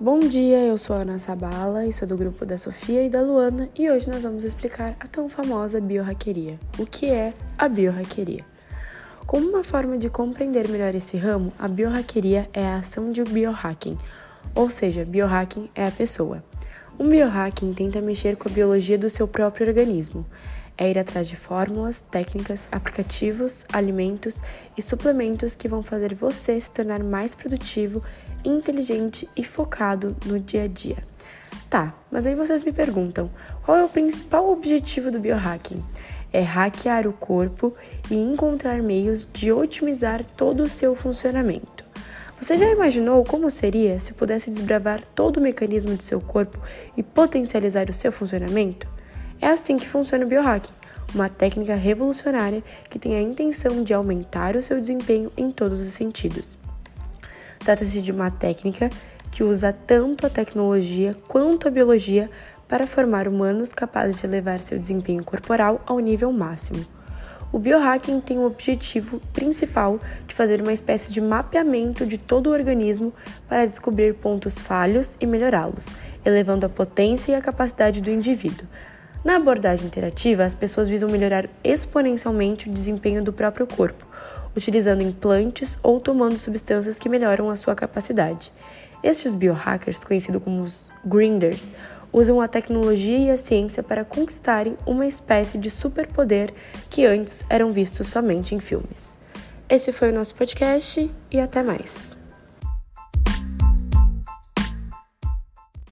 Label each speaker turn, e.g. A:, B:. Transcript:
A: Bom dia, eu sou a Ana Sabala e sou do grupo da Sofia e da Luana e hoje nós vamos explicar a tão famosa biohackeria. O que é a biohackeria? Como uma forma de compreender melhor esse ramo, a biohackeria é a ação de biohacking, ou seja, biohacking é a pessoa. Um biohacking tenta mexer com a biologia do seu próprio organismo é ir atrás de fórmulas, técnicas, aplicativos, alimentos e suplementos que vão fazer você se tornar mais produtivo, inteligente e focado no dia a dia. Tá, mas aí vocês me perguntam: qual é o principal objetivo do biohacking? É hackear o corpo e encontrar meios de otimizar todo o seu funcionamento. Você já imaginou como seria se pudesse desbravar todo o mecanismo de seu corpo e potencializar o seu funcionamento? É assim que funciona o biohacking, uma técnica revolucionária que tem a intenção de aumentar o seu desempenho em todos os sentidos. Trata-se de uma técnica que usa tanto a tecnologia quanto a biologia para formar humanos capazes de elevar seu desempenho corporal ao nível máximo. O biohacking tem o objetivo principal de fazer uma espécie de mapeamento de todo o organismo para descobrir pontos falhos e melhorá-los, elevando a potência e a capacidade do indivíduo, na abordagem interativa, as pessoas visam melhorar exponencialmente o desempenho do próprio corpo, utilizando implantes ou tomando substâncias que melhoram a sua capacidade. Estes biohackers, conhecidos como os grinders, usam a tecnologia e a ciência para conquistarem uma espécie de superpoder que antes eram vistos somente em filmes. Esse foi o nosso podcast e até mais.